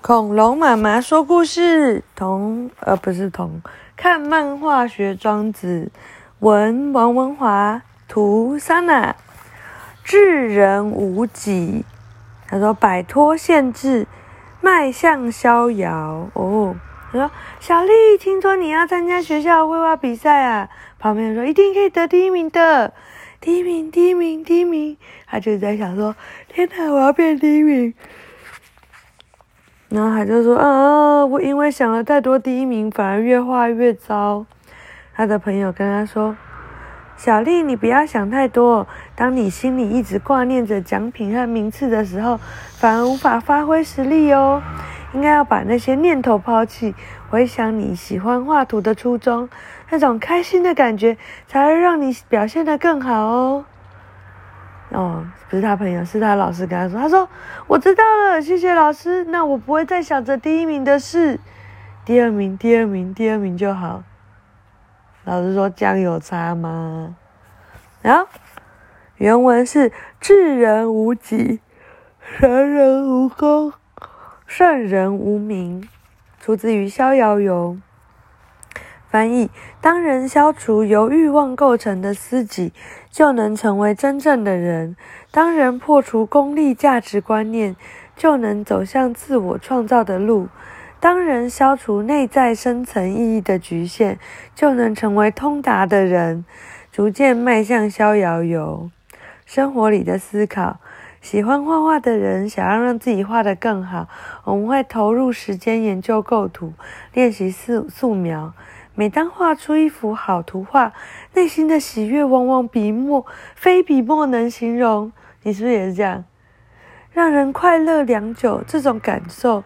恐龙妈妈说故事，童呃不是童，看漫画学庄子，文王文华，图莎娜，智人无己。他说摆脱限制，迈向逍遥。哦，他说小丽，听说你要参加学校绘画比赛啊？旁边人说一定可以得第一名的，第一名，第一名，第一名。他就在想说，天哪，我要变第一名。然后他就说：“啊，我因为想了太多第一名，反而越画越糟。”他的朋友跟他说：“小丽，你不要想太多。当你心里一直挂念着奖品和名次的时候，反而无法发挥实力哦。应该要把那些念头抛弃，回想你喜欢画图的初衷，那种开心的感觉，才会让你表现得更好哦。”哦，不是他朋友，是他老师跟他说：“他说我知道了，谢谢老师。那我不会再想着第一名的事，第二名，第二名，第二名就好。”老师说：“这样有差吗？”然后原文是：“智人无己，人人无功，圣人无名。”出自于《逍遥游》。翻译：当人消除由欲望构成的私己，就能成为真正的人；当人破除功利价值观念，就能走向自我创造的路；当人消除内在深层意义的局限，就能成为通达的人，逐渐迈向逍遥游。生活里的思考：喜欢画画的人想要让自己画得更好，我们会投入时间研究构图，练习素素描。每当画出一幅好图画，内心的喜悦往往笔墨非笔墨能形容。你是不是也是这样？让人快乐良久，这种感受，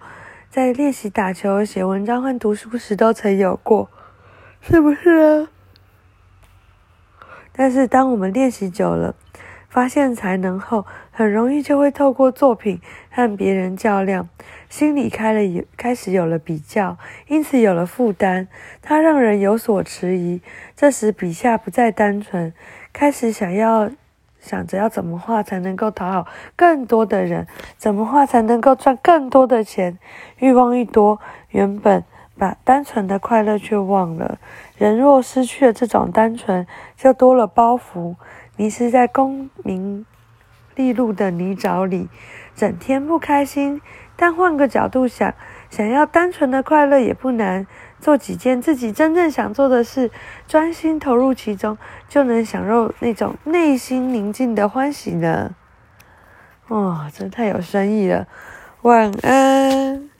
在练习打球、写文章和读书时都曾有过，是不是啊？但是当我们练习久了，发现才能后，很容易就会透过作品和别人较量，心里开了有开始有了比较，因此有了负担，它让人有所迟疑。这时笔下不再单纯，开始想要想着要怎么画才能够讨好更多的人，怎么画才能够赚更多的钱。欲望一多，原本把单纯的快乐却忘了。人若失去了这种单纯，就多了包袱。迷失在功名利禄的泥沼里，整天不开心。但换个角度想，想要单纯的快乐也不难，做几件自己真正想做的事，专心投入其中，就能享受那种内心宁静的欢喜呢。哇、真太有深意了。晚安。